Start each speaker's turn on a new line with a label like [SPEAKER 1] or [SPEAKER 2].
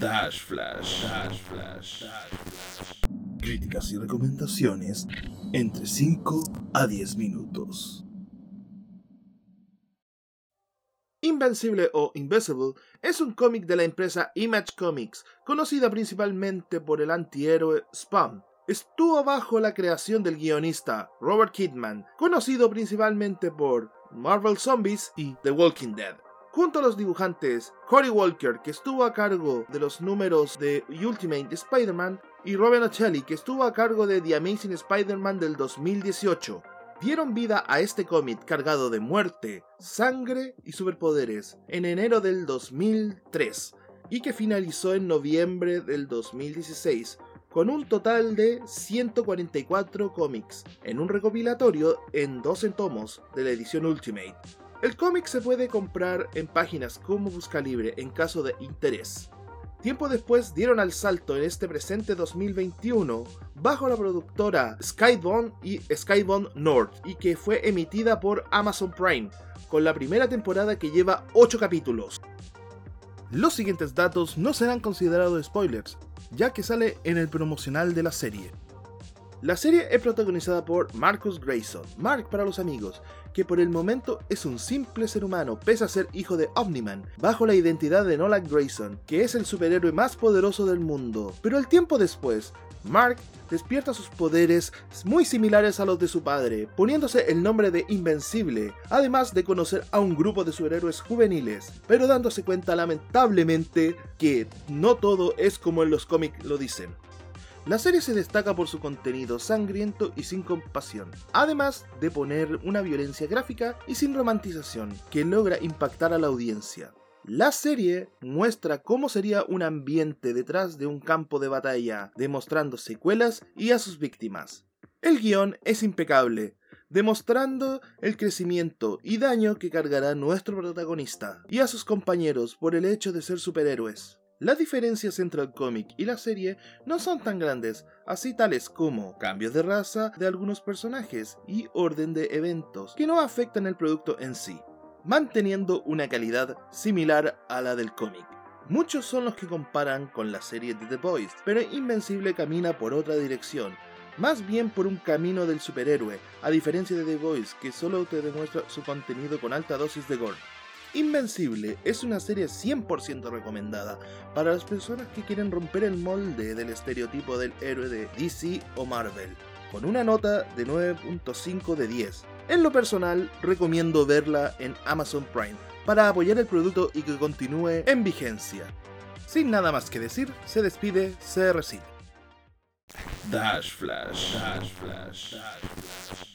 [SPEAKER 1] Dash Flash, Dash Flash, Dash Flash.
[SPEAKER 2] Críticas y recomendaciones entre 5 a 10 minutos.
[SPEAKER 3] Invencible o Invisible es un cómic de la empresa Image Comics, conocida principalmente por el antihéroe Spawn. Estuvo bajo la creación del guionista Robert Kidman, conocido principalmente por Marvel Zombies y The Walking Dead. Junto a los dibujantes Cory Walker, que estuvo a cargo de los números de Ultimate Spider-Man, y Robin Ocelli, que estuvo a cargo de The Amazing Spider-Man del 2018 dieron vida a este cómic cargado de muerte, sangre y superpoderes en enero del 2003 y que finalizó en noviembre del 2016 con un total de 144 cómics en un recopilatorio en 12 tomos de la edición Ultimate. El cómic se puede comprar en páginas como Buscalibre en caso de interés. Tiempo después dieron al salto en este presente 2021 bajo la productora Skybound y Skybound North y que fue emitida por Amazon Prime, con la primera temporada que lleva 8 capítulos. Los siguientes datos no serán considerados spoilers, ya que sale en el promocional de la serie. La serie es protagonizada por Marcus Grayson, Mark para los amigos, que por el momento es un simple ser humano pese a ser hijo de Omniman, bajo la identidad de Nolan Grayson, que es el superhéroe más poderoso del mundo. Pero el tiempo después, Mark despierta sus poderes muy similares a los de su padre, poniéndose el nombre de Invencible, además de conocer a un grupo de superhéroes juveniles, pero dándose cuenta lamentablemente que no todo es como en los cómics lo dicen. La serie se destaca por su contenido sangriento y sin compasión, además de poner una violencia gráfica y sin romantización que logra impactar a la audiencia. La serie muestra cómo sería un ambiente detrás de un campo de batalla, demostrando secuelas y a sus víctimas. El guion es impecable, demostrando el crecimiento y daño que cargará nuestro protagonista y a sus compañeros por el hecho de ser superhéroes. Las diferencias entre el cómic y la serie no son tan grandes, así tales como cambios de raza de algunos personajes y orden de eventos que no afectan el producto en sí, manteniendo una calidad similar a la del cómic. Muchos son los que comparan con la serie de The Boys, pero Invencible camina por otra dirección, más bien por un camino del superhéroe, a diferencia de The Boys que solo te demuestra su contenido con alta dosis de gore. Invencible es una serie 100% recomendada para las personas que quieren romper el molde del estereotipo del héroe de DC o Marvel, con una nota de 9.5 de 10. En lo personal, recomiendo verla en Amazon Prime para apoyar el producto y que continúe en vigencia. Sin nada más que decir, se despide CRC.
[SPEAKER 1] Dash Flash, Dash Flash, Dash Flash.